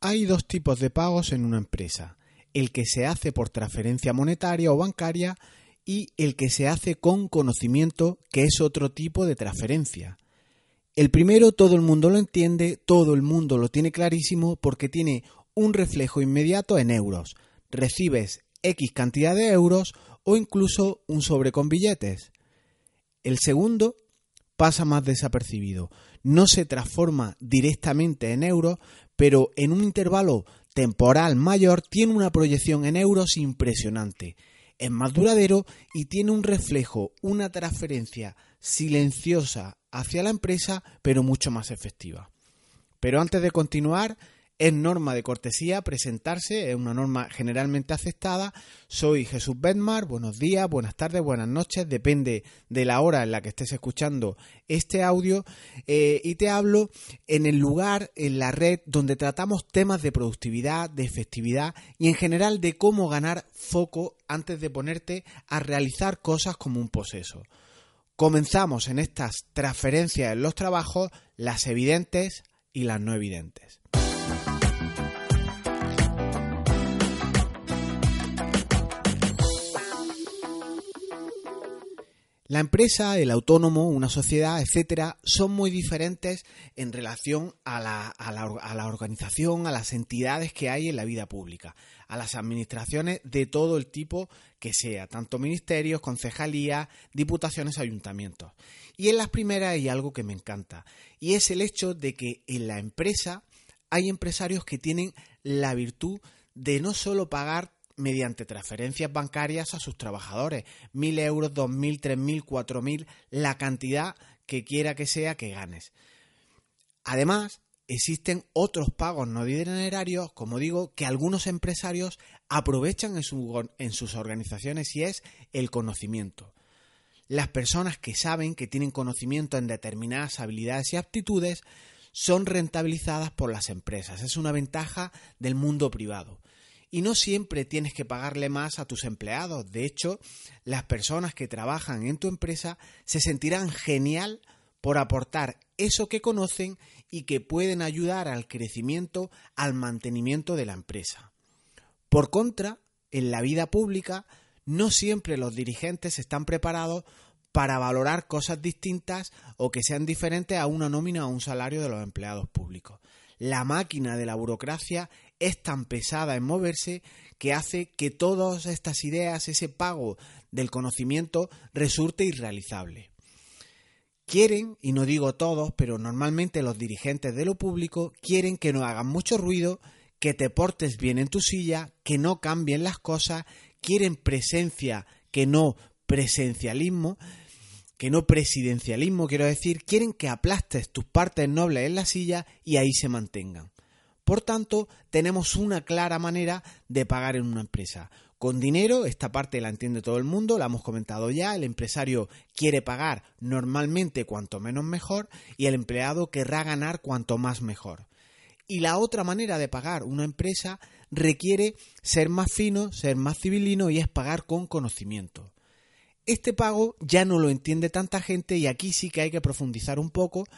Hay dos tipos de pagos en una empresa, el que se hace por transferencia monetaria o bancaria y el que se hace con conocimiento, que es otro tipo de transferencia. El primero todo el mundo lo entiende, todo el mundo lo tiene clarísimo porque tiene un reflejo inmediato en euros. Recibes X cantidad de euros o incluso un sobre con billetes. El segundo pasa más desapercibido. No se transforma directamente en euros, pero en un intervalo temporal mayor tiene una proyección en euros impresionante. Es más duradero y tiene un reflejo, una transferencia silenciosa hacia la empresa, pero mucho más efectiva. Pero antes de continuar, es norma de cortesía presentarse, es una norma generalmente aceptada. Soy Jesús Bedmar, buenos días, buenas tardes, buenas noches, depende de la hora en la que estés escuchando este audio. Eh, y te hablo en el lugar, en la red, donde tratamos temas de productividad, de efectividad y en general de cómo ganar foco antes de ponerte a realizar cosas como un poseso. Comenzamos en estas transferencias en los trabajos, las evidentes y las no evidentes. La empresa, el autónomo, una sociedad, etcétera, son muy diferentes en relación a la, a, la, a la, organización, a las entidades que hay en la vida pública, a las administraciones de todo el tipo que sea, tanto ministerios, concejalías, diputaciones, ayuntamientos. Y en las primeras hay algo que me encanta, y es el hecho de que en la empresa hay empresarios que tienen la virtud de no solo pagar mediante transferencias bancarias a sus trabajadores. Mil euros, dos mil, tres mil, cuatro mil, la cantidad que quiera que sea que ganes. Además, existen otros pagos no dinerarios, como digo, que algunos empresarios aprovechan en, su, en sus organizaciones y es el conocimiento. Las personas que saben que tienen conocimiento en determinadas habilidades y aptitudes son rentabilizadas por las empresas. Es una ventaja del mundo privado. Y no siempre tienes que pagarle más a tus empleados. De hecho, las personas que trabajan en tu empresa se sentirán genial por aportar eso que conocen y que pueden ayudar al crecimiento, al mantenimiento de la empresa. Por contra, en la vida pública, no siempre los dirigentes están preparados para valorar cosas distintas o que sean diferentes a una nómina o un salario de los empleados públicos. La máquina de la burocracia es tan pesada en moverse que hace que todas estas ideas, ese pago del conocimiento, resulte irrealizable. Quieren, y no digo todos, pero normalmente los dirigentes de lo público quieren que no hagan mucho ruido, que te portes bien en tu silla, que no cambien las cosas, quieren presencia, que no presencialismo, que no presidencialismo, quiero decir, quieren que aplastes tus partes nobles en la silla y ahí se mantengan. Por tanto, tenemos una clara manera de pagar en una empresa. Con dinero, esta parte la entiende todo el mundo, la hemos comentado ya, el empresario quiere pagar normalmente cuanto menos mejor y el empleado querrá ganar cuanto más mejor. Y la otra manera de pagar una empresa requiere ser más fino, ser más civilino y es pagar con conocimiento. Este pago ya no lo entiende tanta gente y aquí sí que hay que profundizar un poco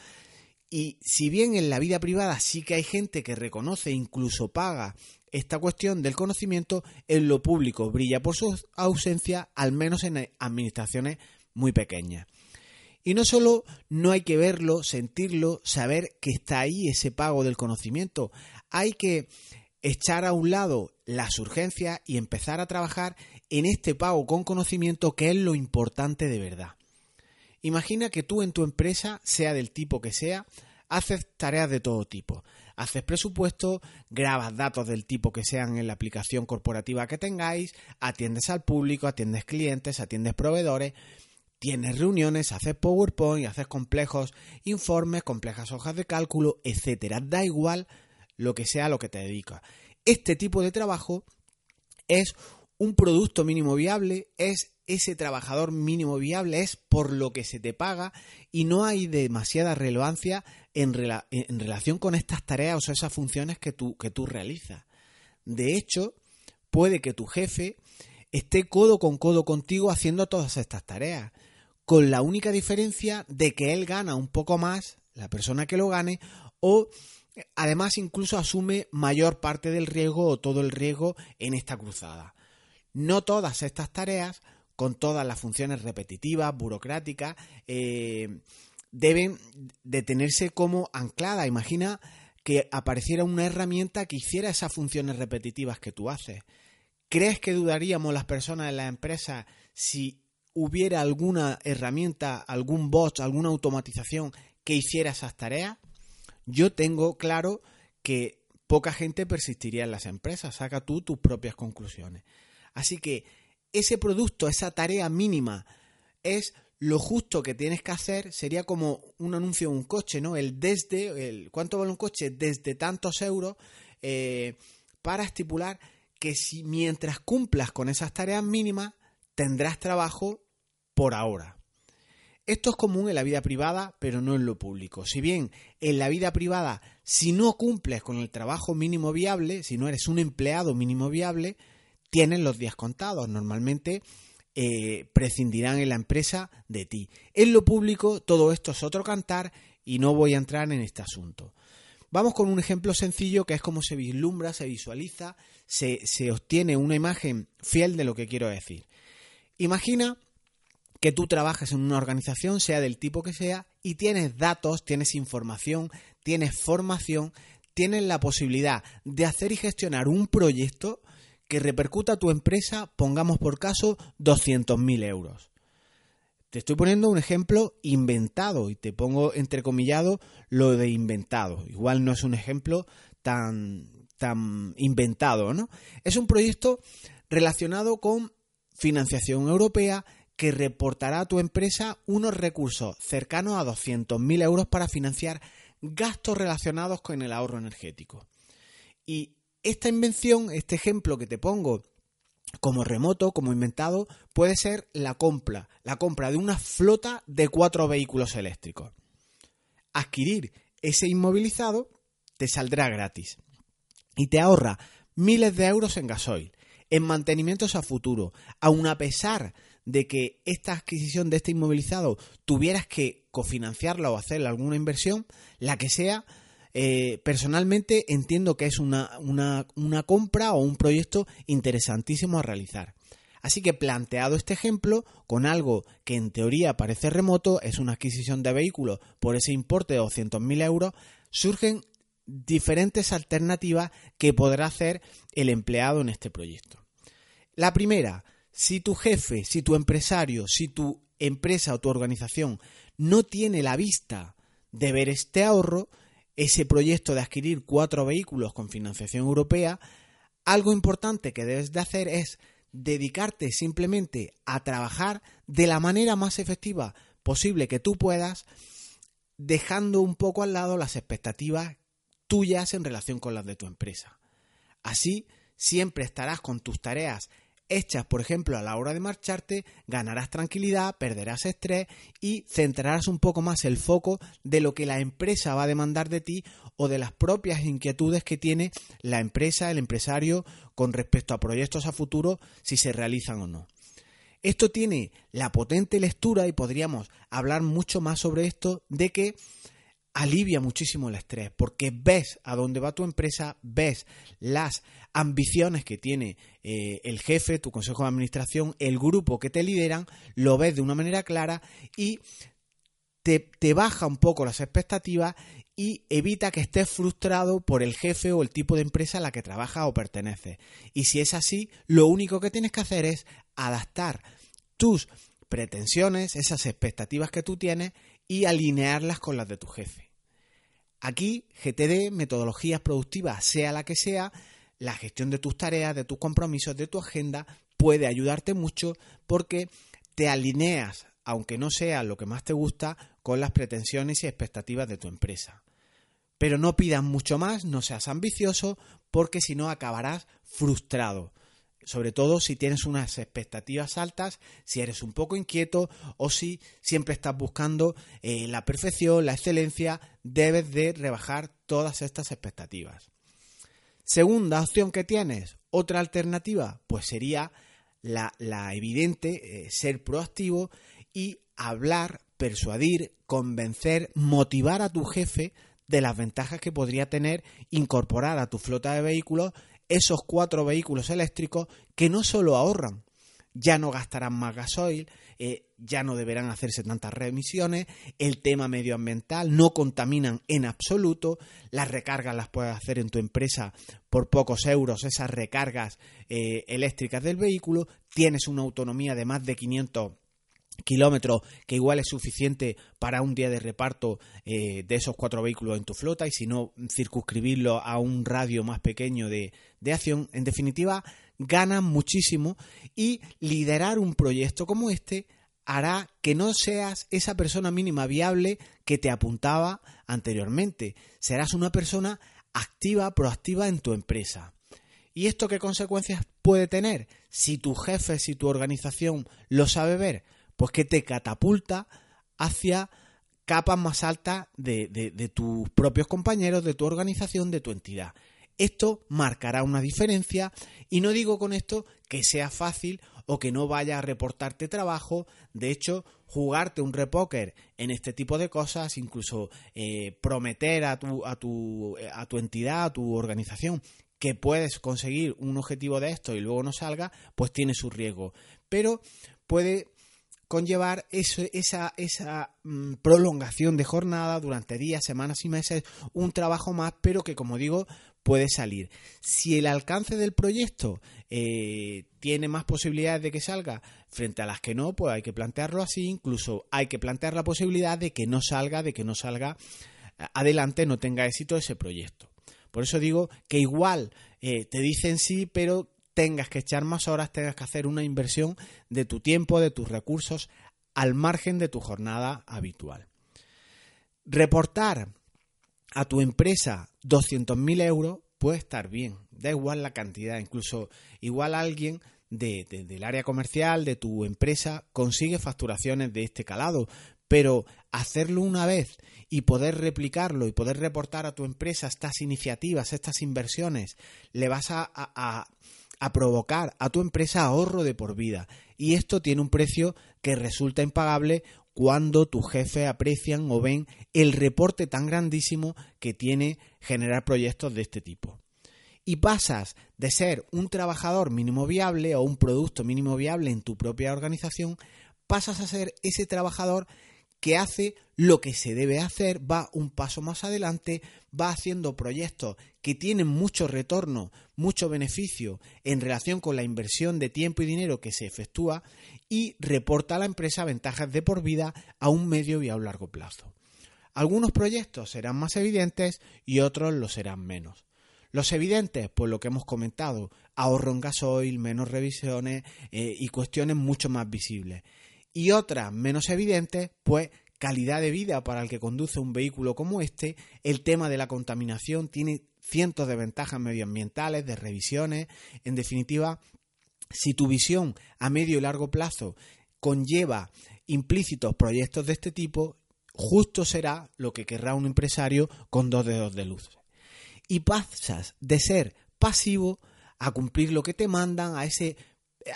y si bien en la vida privada sí que hay gente que reconoce e incluso paga esta cuestión del conocimiento, en lo público brilla por su ausencia, al menos en administraciones muy pequeñas. Y no solo no hay que verlo, sentirlo, saber que está ahí ese pago del conocimiento, hay que echar a un lado las urgencias y empezar a trabajar en este pago con conocimiento que es lo importante de verdad. Imagina que tú en tu empresa, sea del tipo que sea, haces tareas de todo tipo. Haces presupuesto, grabas datos del tipo que sean en la aplicación corporativa que tengáis, atiendes al público, atiendes clientes, atiendes proveedores, tienes reuniones, haces PowerPoint, haces complejos informes, complejas hojas de cálculo, etcétera. Da igual lo que sea lo que te dedicas. Este tipo de trabajo es un producto mínimo viable, es ese trabajador mínimo viable es por lo que se te paga y no hay demasiada relevancia en, relación con estas tareas o esas funciones que tú, que tú realizas. De hecho, puede que tu jefe esté codo con codo contigo haciendo todas estas tareas, con la única diferencia de que él gana un poco más, la persona que lo gane, o además incluso asume mayor parte del riesgo o todo el riesgo en esta cruzada. No todas estas tareas, con todas las funciones repetitivas, burocráticas, eh, deben de tenerse como anclada. Imagina que apareciera una herramienta que hiciera esas funciones repetitivas que tú haces. ¿Crees que dudaríamos las personas en la empresa si hubiera alguna herramienta, algún bot, alguna automatización que hiciera esas tareas? Yo tengo claro que poca gente persistiría en las empresas. Saca tú tus propias conclusiones. Así que ese producto, esa tarea mínima, es lo justo que tienes que hacer sería como un anuncio de un coche, ¿no? El desde, el cuánto vale un coche desde tantos euros eh, para estipular que si mientras cumplas con esas tareas mínimas tendrás trabajo por ahora. Esto es común en la vida privada, pero no en lo público. Si bien en la vida privada, si no cumples con el trabajo mínimo viable, si no eres un empleado mínimo viable, tienes los días contados. Normalmente eh, prescindirán en la empresa de ti. En lo público todo esto es otro cantar y no voy a entrar en este asunto. Vamos con un ejemplo sencillo que es cómo se vislumbra, se visualiza, se, se obtiene una imagen fiel de lo que quiero decir. Imagina que tú trabajas en una organización, sea del tipo que sea, y tienes datos, tienes información, tienes formación, tienes la posibilidad de hacer y gestionar un proyecto que repercuta a tu empresa, pongamos por caso, 200.000 euros. Te estoy poniendo un ejemplo inventado y te pongo entrecomillado lo de inventado. Igual no es un ejemplo tan, tan inventado, ¿no? Es un proyecto relacionado con financiación europea que reportará a tu empresa unos recursos cercanos a 200.000 euros para financiar gastos relacionados con el ahorro energético. Y esta invención, este ejemplo que te pongo como remoto, como inventado, puede ser la compra, la compra de una flota de cuatro vehículos eléctricos. Adquirir ese inmovilizado te saldrá gratis y te ahorra miles de euros en gasoil, en mantenimientos a futuro, aun a pesar de que esta adquisición de este inmovilizado tuvieras que cofinanciarla o hacerle alguna inversión, la que sea, eh, personalmente entiendo que es una, una compra o un proyecto interesantísimo a realizar. Así que planteado este ejemplo, con algo que en teoría parece remoto, es una adquisición de vehículos por ese importe de 200.000 euros, surgen diferentes alternativas que podrá hacer el empleado en este proyecto. La primera, si tu jefe, si tu empresario, si tu empresa o tu organización no tiene la vista de ver este ahorro, ese proyecto de adquirir cuatro vehículos con financiación europea, algo importante que debes de hacer es dedicarte simplemente a trabajar de la manera más efectiva posible que tú puedas, dejando un poco al lado las expectativas tuyas en relación con las de tu empresa. Así, siempre estarás con tus tareas hechas, por ejemplo, a la hora de marcharte, ganarás tranquilidad, perderás estrés y centrarás un poco más el foco de lo que la empresa va a demandar de ti o de las propias inquietudes que tiene la empresa, el empresario, con respecto a proyectos a futuro, si se realizan o no. Esto tiene la potente lectura, y podríamos hablar mucho más sobre esto, de que alivia muchísimo el estrés porque ves a dónde va tu empresa, ves las ambiciones que tiene eh, el jefe, tu consejo de administración, el grupo que te lideran, lo ves de una manera clara y te, te baja un poco las expectativas y evita que estés frustrado por el jefe o el tipo de empresa a la que trabajas o perteneces. Y si es así, lo único que tienes que hacer es adaptar tus pretensiones, esas expectativas que tú tienes y alinearlas con las de tu jefe. Aquí, GTD, metodologías productivas, sea la que sea, la gestión de tus tareas, de tus compromisos, de tu agenda, puede ayudarte mucho porque te alineas, aunque no sea lo que más te gusta, con las pretensiones y expectativas de tu empresa. Pero no pidas mucho más, no seas ambicioso, porque si no acabarás frustrado sobre todo si tienes unas expectativas altas, si eres un poco inquieto o si siempre estás buscando eh, la perfección, la excelencia, debes de rebajar todas estas expectativas. Segunda opción que tienes, otra alternativa, pues sería la, evidente, eh, ser proactivo y hablar, persuadir, convencer, motivar a tu jefe de las ventajas que podría tener incorporar a tu flota de vehículos esos cuatro vehículos eléctricos que no solo ahorran, ya no gastarán más gasoil, eh, ya no deberán hacerse tantas remisiones, el tema medioambiental, no contaminan en absoluto, las recargas las puedes hacer en tu empresa por pocos euros, esas recargas eh, eléctricas del vehículo, tienes una autonomía de más de 500 kilómetros que igual es suficiente para un día de reparto eh, de esos cuatro vehículos en tu flota y si no circunscribirlo a un radio más pequeño de, de acción en definitiva ganan muchísimo y liderar un proyecto como este hará que no seas esa persona mínima viable que te apuntaba anteriormente. Serás una persona activa, proactiva en tu empresa. ¿Y esto qué consecuencias puede tener? Si tu jefe, si tu organización lo sabe ver, pues que te catapulta hacia capas más altas de, de, tus propios compañeros, de tu organización, de tu entidad. Esto marcará una diferencia y no digo con esto que sea fácil o que no vaya a reportarte trabajo. De hecho, jugarte un repóker en este tipo de cosas, incluso eh, prometer a tu, a, tu, a tu entidad, a tu organización, que puedes conseguir un objetivo de esto y luego no salga, pues tiene su riesgo. Pero puede conllevar eso, esa, esa mm, prolongación de jornada durante días, semanas y meses, un trabajo más, pero que como digo, puede salir. Si el alcance del proyecto eh, tiene más posibilidades de que salga frente a las que no, pues hay que plantearlo así, incluso hay que plantear la posibilidad de que no salga, de que no salga eh, adelante, no tenga éxito ese proyecto. Por eso digo que igual eh, te dicen sí, pero tengas que echar más horas, tengas que hacer una inversión de tu tiempo, de tus recursos, al margen de tu jornada habitual. Reportar a tu empresa 200.000 euros puede estar bien, da igual la cantidad, incluso igual alguien del área comercial de tu empresa consigue facturaciones de este calado, pero hacerlo una vez y poder replicarlo y poder reportar a tu empresa estas iniciativas, estas inversiones, le vas a, a provocar a tu empresa ahorro de por vida. Y esto tiene un precio que resulta impagable cuando tu jefe aprecian o ven el reporte tan grandísimo que tiene generar proyectos de este tipo. Y pasas de ser un trabajador mínimo viable o un producto mínimo viable en tu propia organización, pasas a ser ese trabajador que hace lo que se debe hacer, va un paso más adelante, va haciendo proyectos que tienen mucho retorno, mucho beneficio en relación con la inversión de tiempo y dinero que se efectúa y reporta a la empresa ventajas de por vida a un medio y a un largo plazo. Algunos proyectos serán más evidentes y otros lo serán menos. Los evidentes, pues lo que hemos comentado, ahorro en gasoil, menos revisiones eh, y cuestiones mucho más visibles y otras menos evidentes, pues calidad de vida para el que conduce un vehículo como este, el tema de la contaminación tiene cientos de ventajas medioambientales, de revisiones, en definitiva, si tu visión a medio y largo plazo conlleva implícitos proyectos de este tipo, justo será lo que querrá un empresario con dos dedos de luz. Y pasas de ser pasivo a cumplir lo que te mandan, a ese,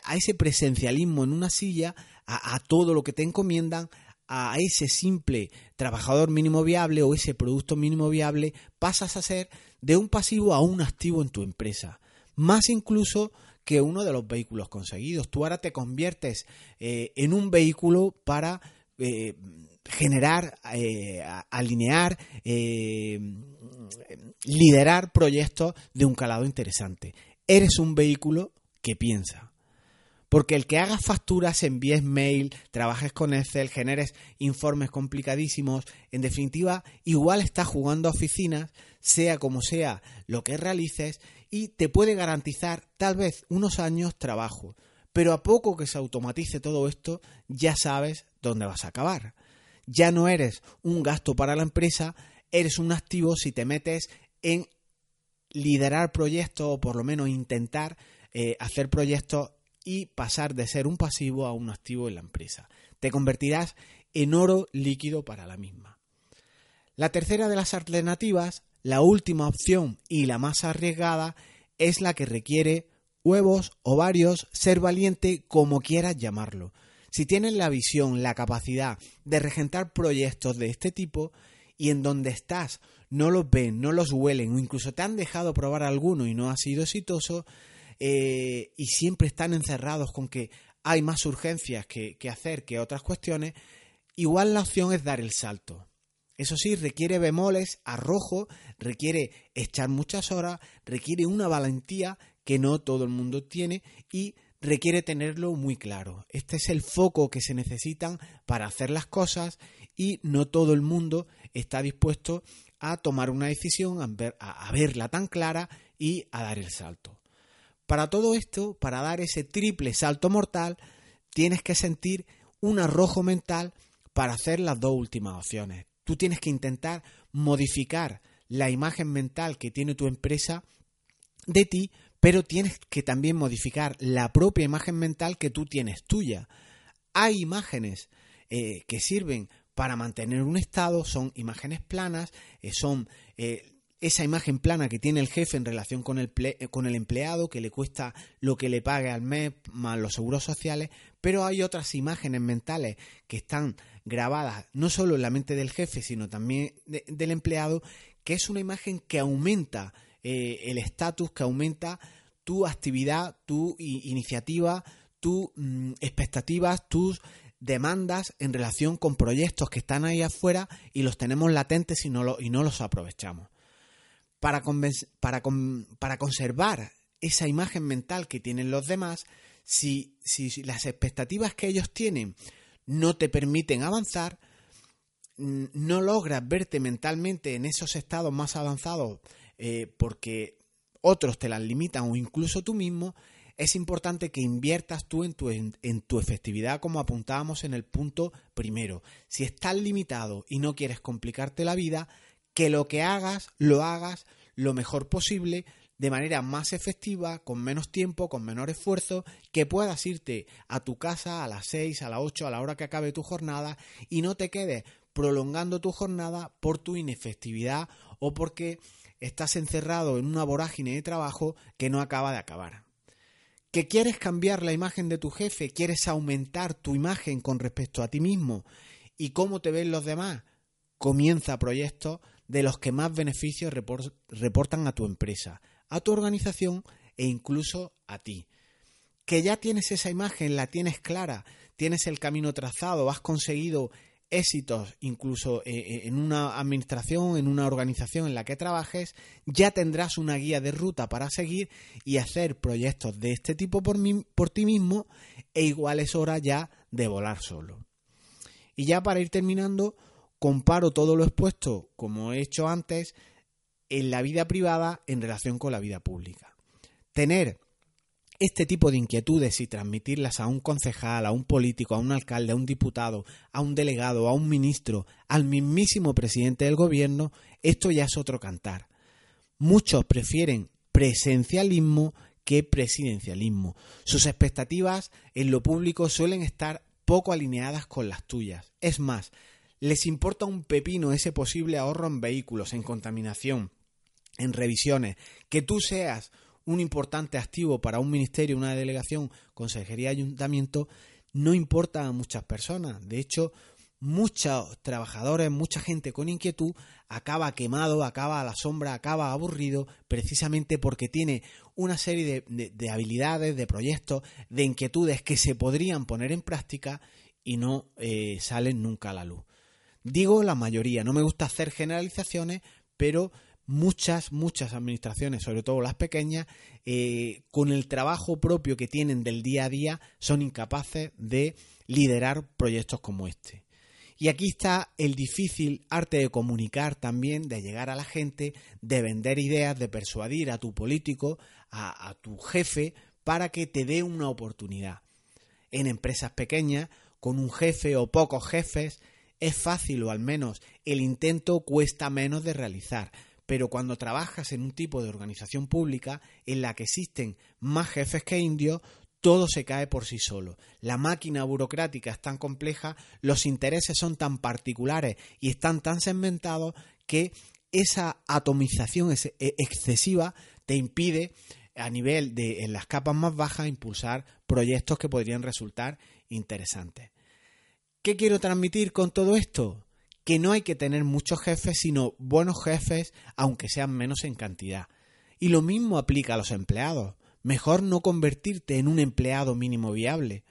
a ese presencialismo en una silla, a, todo lo que te encomiendan, a ese simple trabajador mínimo viable o ese producto mínimo viable, pasas a ser de un pasivo a un activo en tu empresa. Más incluso que uno de los vehículos conseguidos. Tú ahora te conviertes eh, en un vehículo para eh, generar, eh, alinear, liderar proyectos de un calado interesante. Eres un vehículo que piensa. Porque el que hagas facturas, envíes mail, trabajes con Excel, generes informes complicadísimos, en definitiva, igual estás jugando a oficinas, sea como sea lo que realices, y te puede garantizar tal vez unos años trabajo. Pero a poco que se automatice todo esto, ya sabes dónde vas a acabar. Ya no eres un gasto para la empresa, eres un activo si te metes en liderar proyectos o por lo menos intentar eh, hacer proyectos y pasar de ser un pasivo a un activo en la empresa. Te convertirás en oro líquido para la misma. La tercera de las alternativas, la última opción y la más arriesgada, es la que requiere huevos, ovarios, ser valiente, como quieras llamarlo. Si tienes la visión, la capacidad de regentar proyectos de este tipo, y en donde estás no los ven, no los huelen o incluso te han dejado probar alguno y no ha sido exitoso eh, y siempre están encerrados con que hay más urgencias que, hacer que otras cuestiones, igual la opción es dar el salto. Eso sí, requiere bemoles, arrojo, requiere echar muchas horas, requiere una valentía que no todo el mundo tiene y requiere tenerlo muy claro. Este es el foco que se necesitan para hacer las cosas y no todo el mundo está dispuesto a tomar una decisión, a, verla tan clara y a dar el salto. Para todo esto, para dar ese triple salto mortal, tienes que sentir un arrojo mental para hacer las dos últimas opciones. Tú tienes que intentar modificar la imagen mental que tiene tu empresa de ti, pero tienes que también modificar la propia imagen mental que tú tienes tuya. Hay imágenes eh, que sirven para mantener un estado, son imágenes planas, eh, son eh, esa imagen plana que tiene el jefe en relación con el, con el empleado, que le cuesta lo que le pague al mes más los seguros sociales, pero hay otras imágenes mentales que están grabadas no solo en la mente del jefe, sino también del empleado, que es una imagen que aumenta eh, el estatus, que aumenta tu actividad, tu iniciativa, tus mm, expectativas, tus demandas en relación con proyectos que están ahí afuera y los tenemos latentes y no, y no los aprovechamos. Para, para, para, conservar esa imagen mental que tienen los demás, si, si, las expectativas que ellos tienen no te permiten avanzar, no logras verte mentalmente en esos estados más avanzados eh, porque otros te las limitan o incluso tú mismo, es importante que inviertas tú en tu, en, tu efectividad como apuntábamos en el punto primero. Si estás limitado y no quieres complicarte la vida, que lo que hagas lo hagas lo mejor posible, de manera más efectiva, con menos tiempo, con menor esfuerzo, que puedas irte a tu casa a las 6, a las 8, a la hora que acabe tu jornada y no te quedes prolongando tu jornada por tu inefectividad o porque estás encerrado en una vorágine de trabajo que no acaba de acabar. Que quieres cambiar la imagen de tu jefe, quieres aumentar tu imagen con respecto a ti mismo y cómo te ven los demás, comienza proyectos de los que más beneficios reportan a tu empresa, a tu organización e incluso a ti. Que ya tienes esa imagen, la tienes clara, tienes el camino trazado, has conseguido éxitos incluso eh, eh, en una administración, en una organización en la que trabajes, ya tendrás una guía de ruta para seguir y hacer proyectos de este tipo por, por ti mismo e igual es hora ya de volar solo. Y ya para ir terminando, comparo todo lo expuesto, como he hecho antes, en la vida privada en relación con la vida pública. Tener este tipo de inquietudes y transmitirlas a un concejal, a un político, a un alcalde, a un diputado, a un delegado, a un ministro, al mismísimo presidente del gobierno, esto ya es otro cantar. Muchos prefieren presencialismo que presidencialismo. Sus expectativas en lo público suelen estar poco alineadas con las tuyas. Es más, les importa un pepino ese posible ahorro en vehículos, en contaminación, en revisiones, que tú seas un importante activo para un ministerio, una delegación, consejería, ayuntamiento, no importa a muchas personas. De hecho, muchos trabajadores, mucha gente con inquietud acaba quemado, acaba a la sombra, acaba aburrido, precisamente porque tiene una serie de, habilidades, de proyectos, de inquietudes que se podrían poner en práctica y no eh, salen nunca a la luz. Digo la mayoría, no me gusta hacer generalizaciones, pero muchas, muchas administraciones, sobre todo las pequeñas, eh, con el trabajo propio que tienen del día a día, son incapaces de liderar proyectos como este. Y aquí está el difícil arte de comunicar también, de llegar a la gente, de vender ideas, de persuadir a tu político, a, a tu jefe, para que te dé una oportunidad. En empresas pequeñas, con un jefe o pocos jefes, es fácil o al menos el intento cuesta menos de realizar pero cuando trabajas en un tipo de organización pública en la que existen más jefes que indios, todo se cae por sí solo. La máquina burocrática es tan compleja, los intereses son tan particulares y están tan segmentados que esa atomización e, excesiva te impide a nivel de las capas más bajas impulsar proyectos que podrían resultar interesantes. ¿Qué quiero transmitir con todo esto? que no hay que tener muchos jefes, sino buenos jefes, aunque sean menos en cantidad. Y lo mismo aplica a los empleados. Mejor no convertirte en un empleado mínimo viable.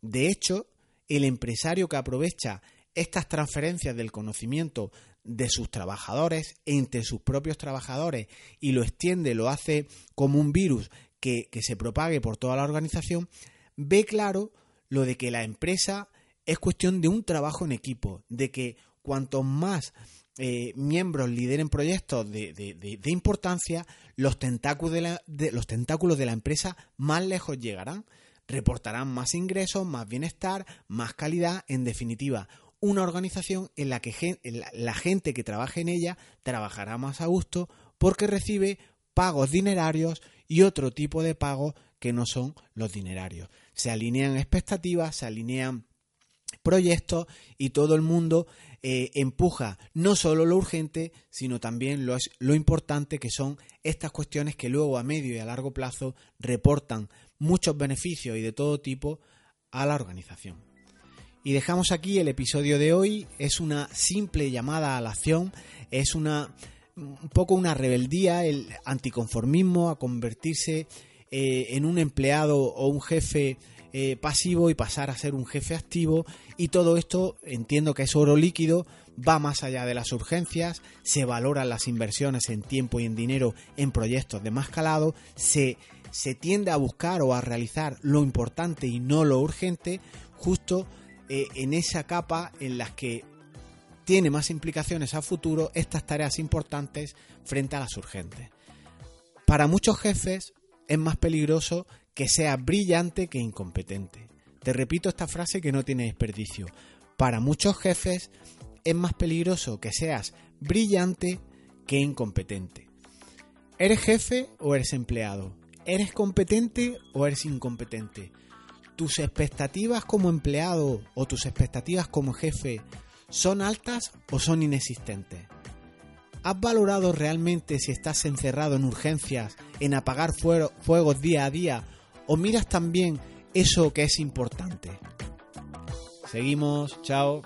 De hecho, el empresario que aprovecha estas transferencias del conocimiento de sus trabajadores entre sus propios trabajadores y lo extiende, lo hace como un virus que, que se propague por toda la organización, ve claro lo de que la empresa es cuestión de un trabajo en equipo, de que cuanto más eh, miembros lideren proyectos de, importancia, los tentáculos de, la, los tentáculos de la empresa más lejos llegarán, reportarán más ingresos, más bienestar, más calidad, en definitiva, una organización en la que la gente que trabaje en ella trabajará más a gusto porque recibe pagos dinerarios y otro tipo de pagos que no son los dinerarios. Se alinean expectativas, se alinean proyectos y todo el mundo eh, empuja no solo lo urgente, sino también lo, lo importante que son estas cuestiones que luego a medio y a largo plazo reportan muchos beneficios y de todo tipo a la organización. Y dejamos aquí el episodio de hoy. Es una simple llamada a la acción, es una un poco una rebeldía, el anticonformismo a convertirse eh, en un empleado o un jefe eh, pasivo y pasar a ser un jefe activo y todo esto entiendo que es oro líquido, va más allá de las urgencias, se valoran las inversiones en tiempo y en dinero en proyectos de más calado, se, se tiende a buscar o a realizar lo importante y no lo urgente justo eh, en esa capa en las que tiene más implicaciones a futuro estas tareas importantes frente a las urgentes. Para muchos jefes es más peligroso que sea brillante que incompetente. Te repito esta frase que no tiene desperdicio. Para muchos jefes es más peligroso que seas brillante que incompetente. ¿Eres jefe o eres empleado? ¿Eres competente o eres incompetente? ¿Tus expectativas como empleado o tus expectativas como jefe son altas o son inexistentes? ¿Has valorado realmente si estás encerrado en urgencias, en apagar fuegos día a día o miras también eso que es importante. Seguimos, chao.